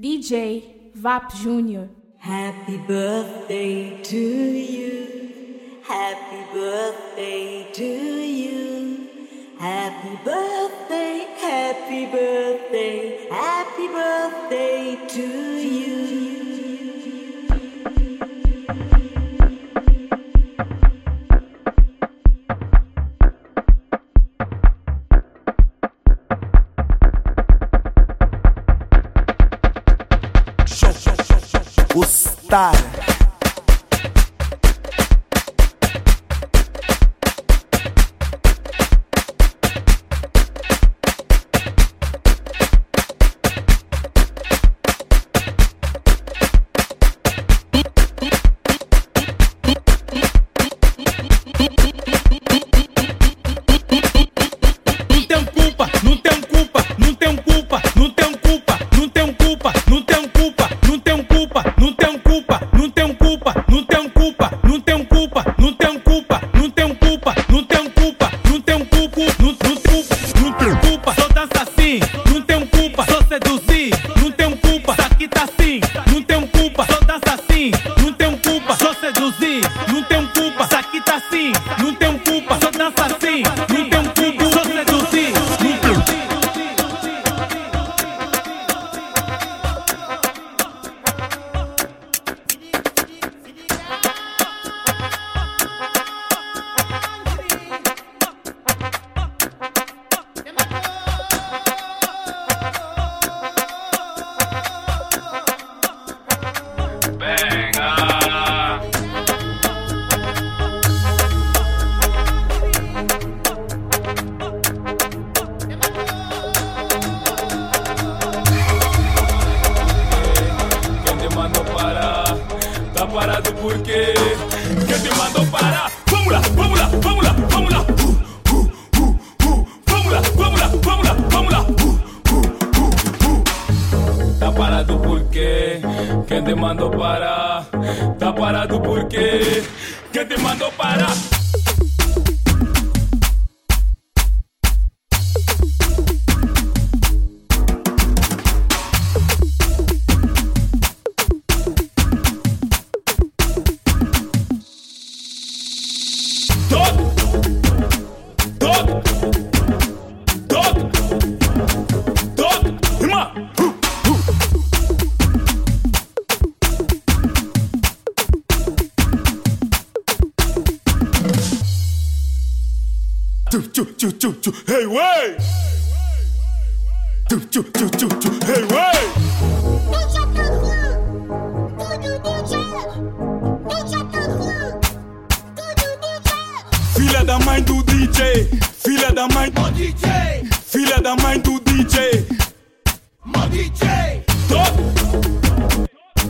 DJ Wap Jr. Happy birthday to you. Happy birthday to you. Happy birthday, happy birthday, happy birthday to you. otário. choo choo choo, hey way. Choo choo choo choo choo, hey way. Filha da mãe do DJ, filha da mãe do DJ, filha da mãe do DJ, Mo DJ. Todo,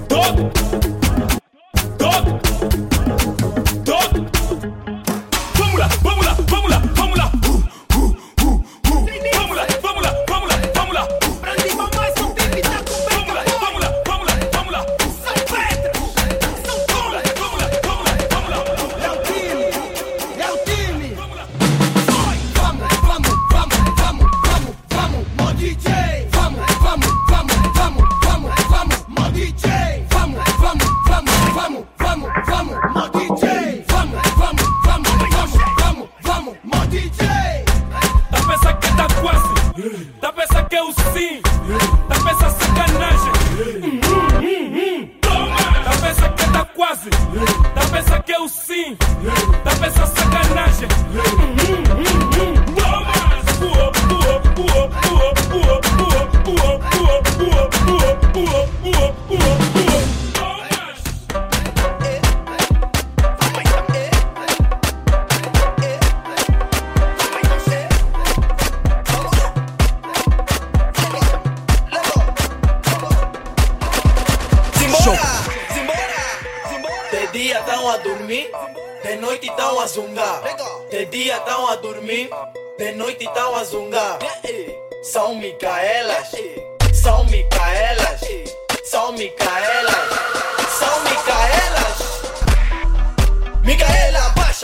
todo.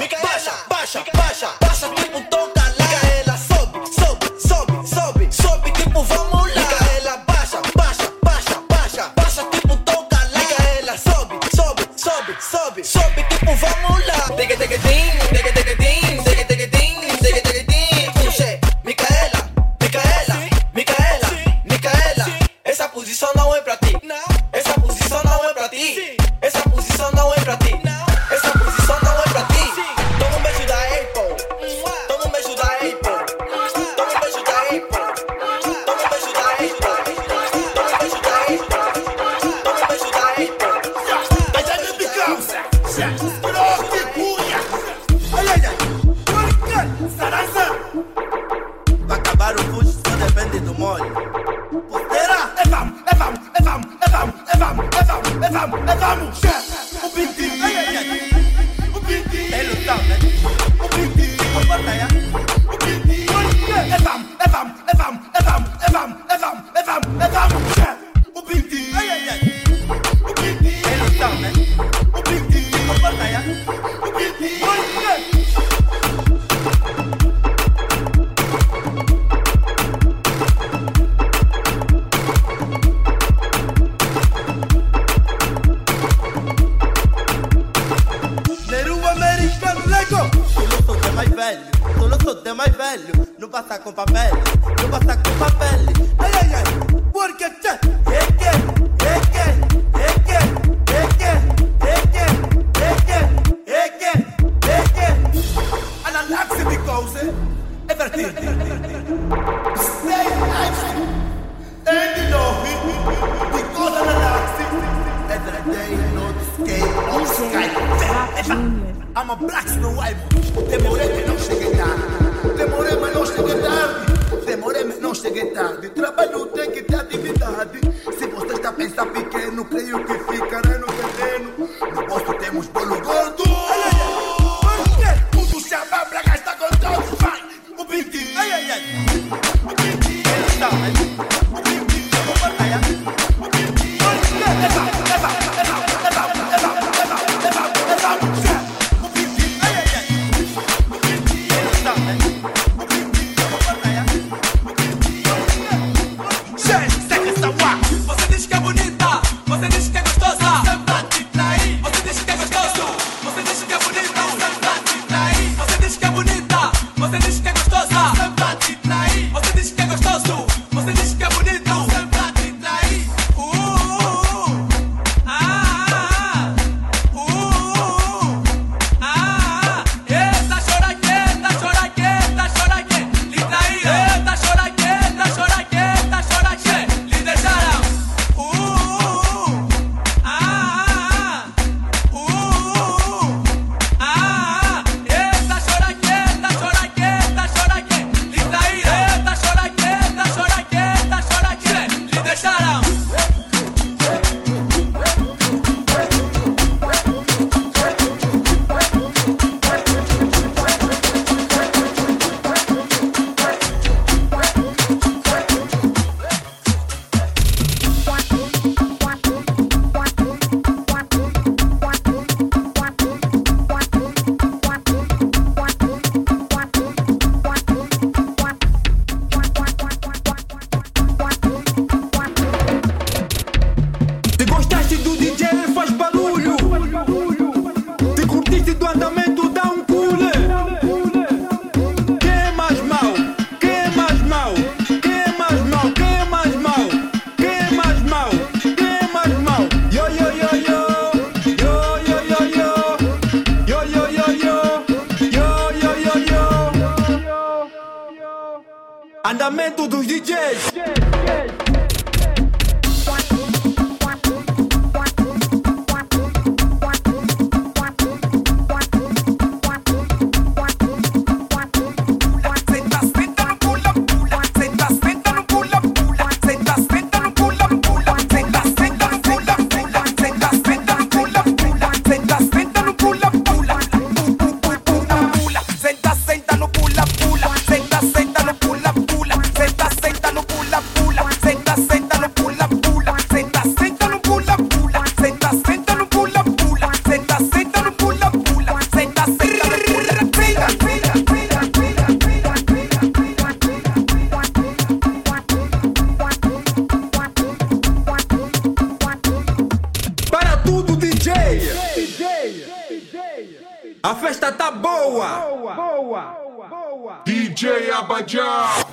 baixa, baixa, baixa, baixa, baixa, baixa, baixa, baixa, baixa, baixa, Okay, I'm a black snow white. Demorei mas não cheguei tarde. Demorei mas não cheguei tarde. Demorei mas não cheguei tarde. Trabalho tem que ter atividade. Se você está pensando pequeno, creio que ficará no terreno. No posto temos bolo gordo. Jabba Jaw.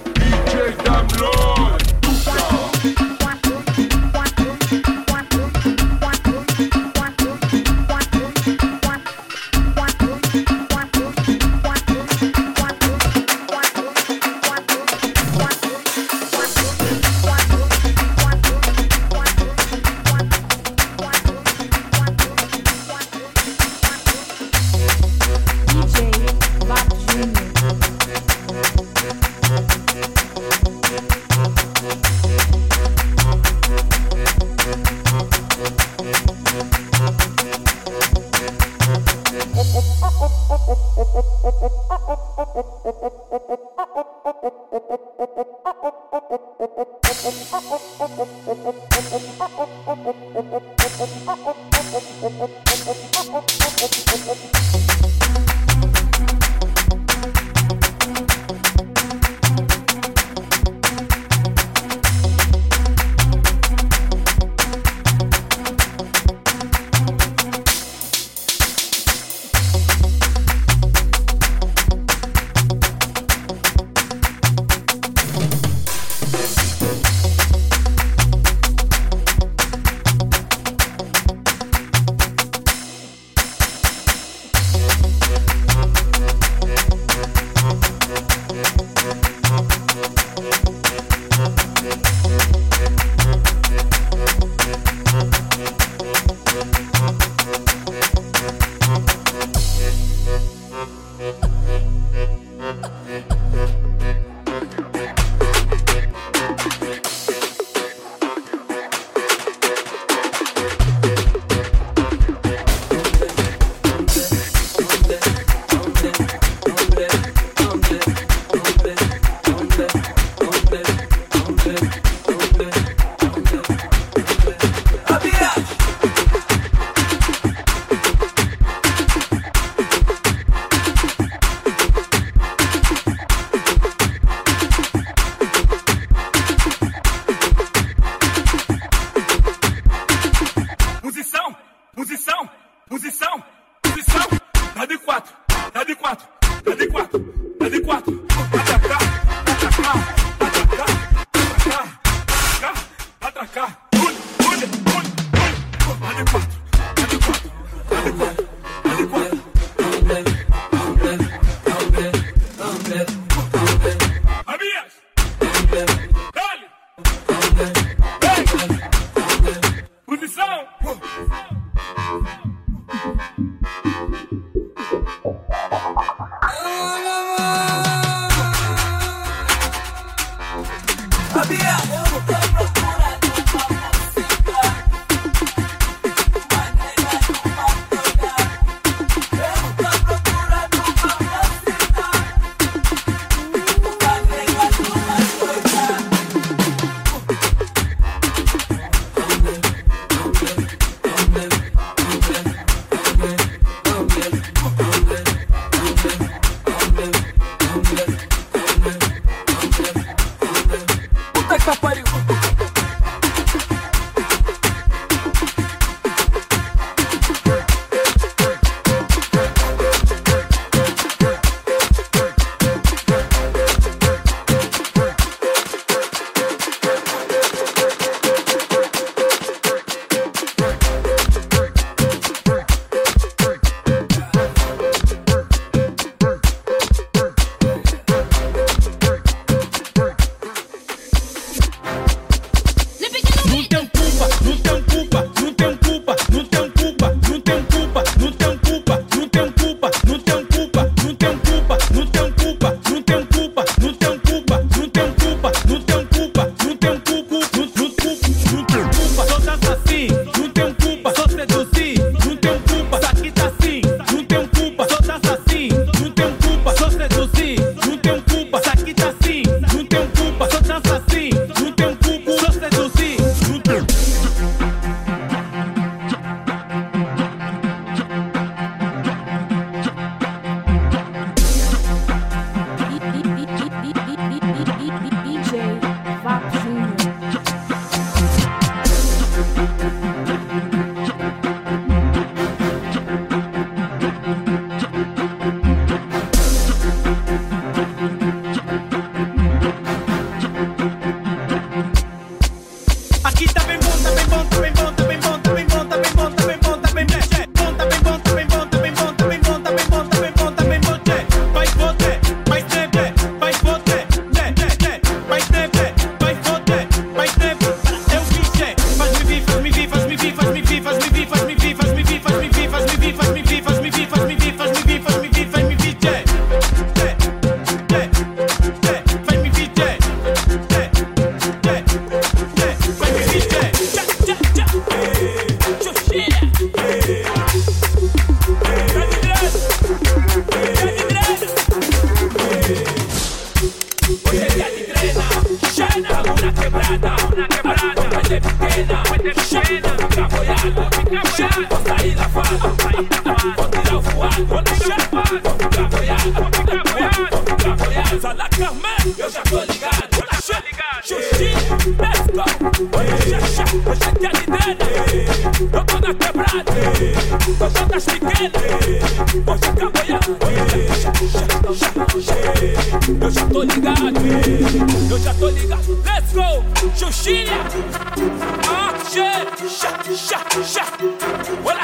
Well,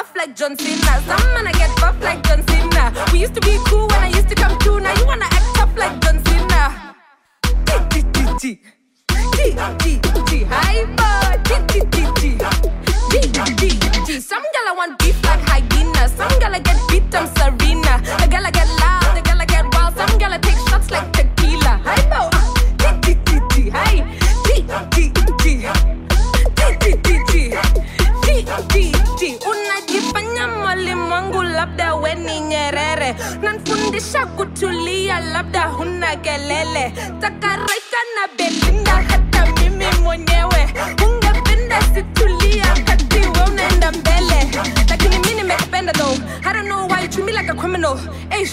off like John Cena. Some man I get buff like John Cena. We used to be cool when I used to come through. Now you wanna act tough like John Cena. T T T T T T T hyper. T T T T T T T. Some gal I want beef like hyena. Some gal I get beat I'm Serena. A gal I get loud. we ni Nyerere. Nanfundisha kutulia, labda huna kelele. Takareka na Belinda, hata mimi mwenyewe ungependa situlia kati we unaenda mbele, lakini mi nimekupenda though. I don't know why you treat me like a criminal. Hey,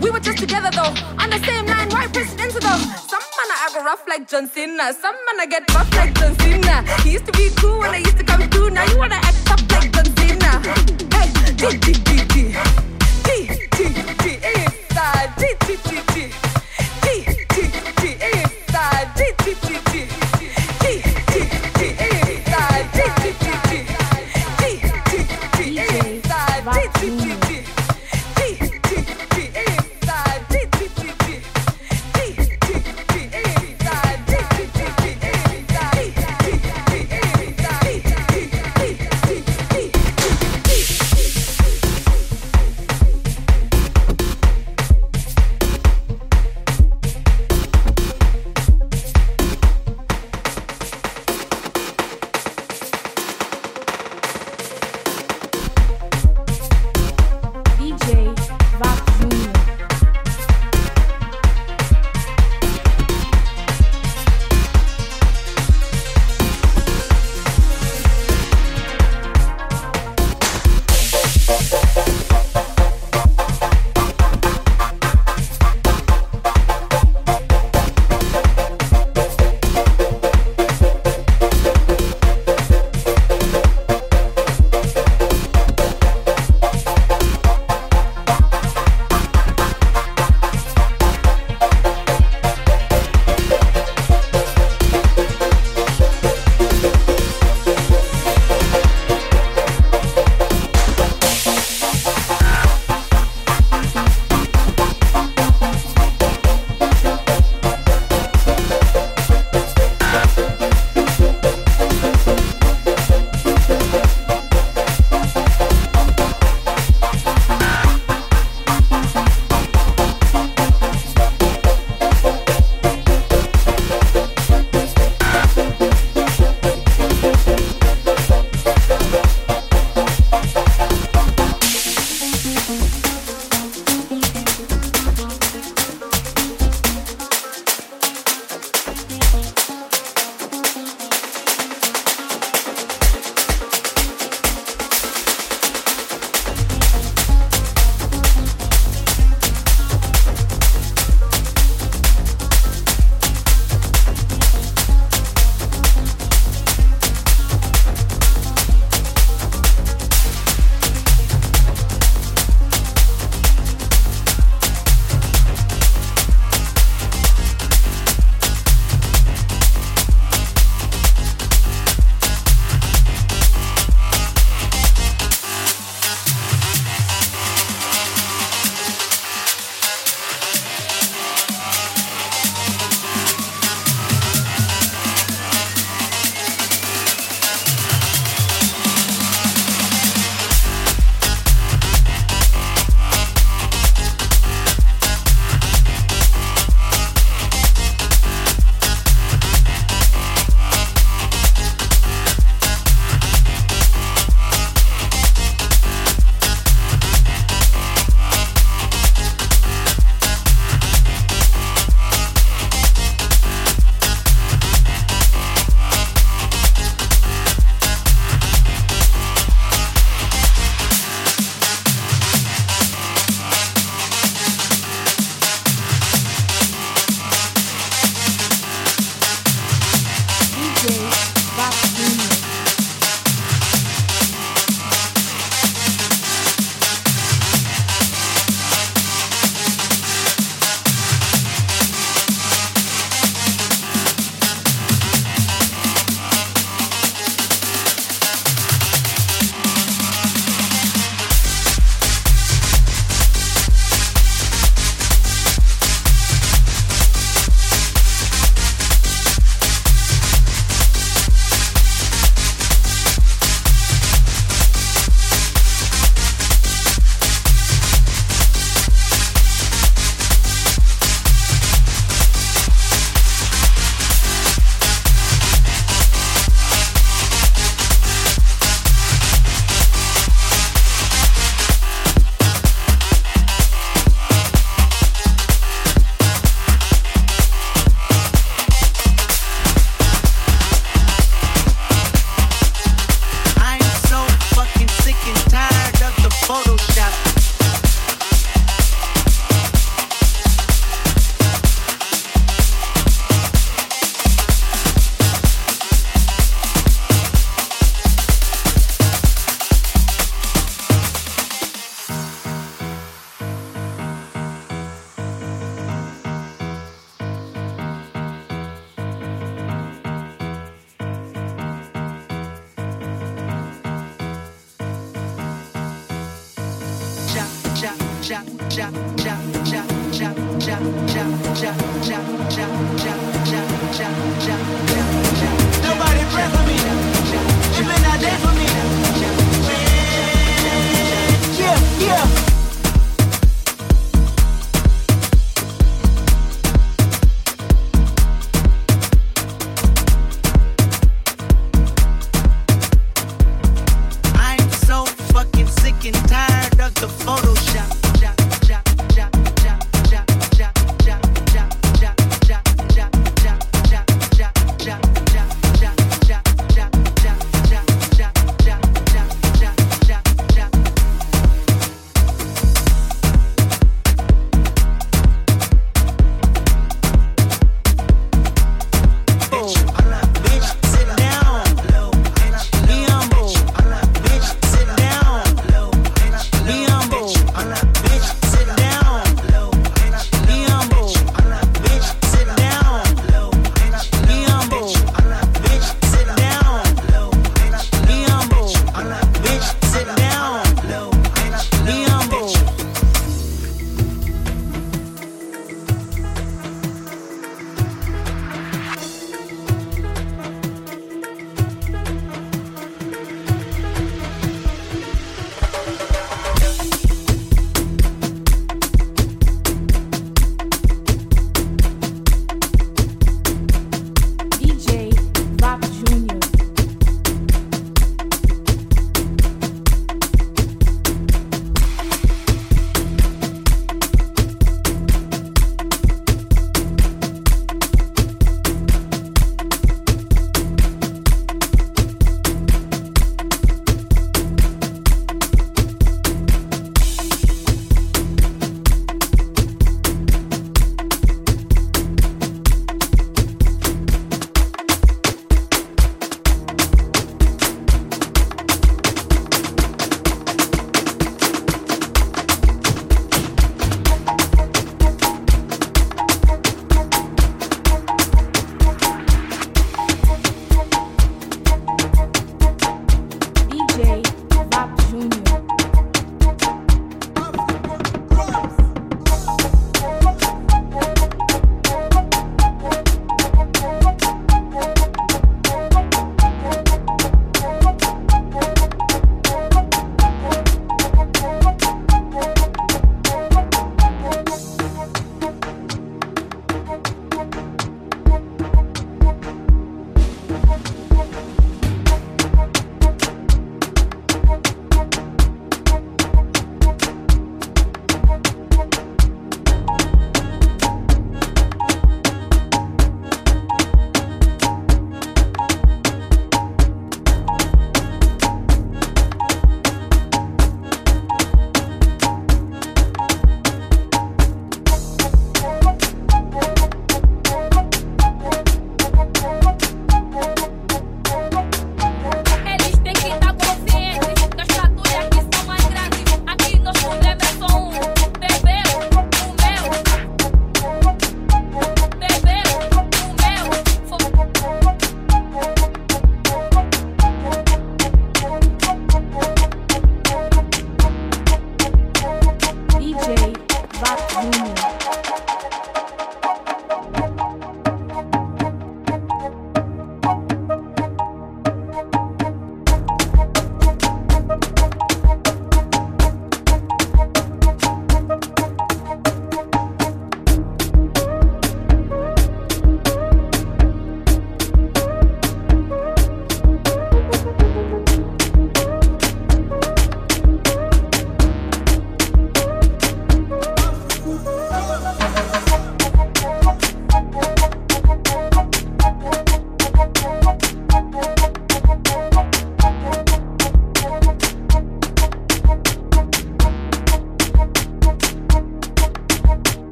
we were just together though, on the same line, right president though. Some man I rough like John Cena, some man I get rough like John Cena. He used to be cool when I used to come through, now you wanna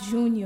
Júnior.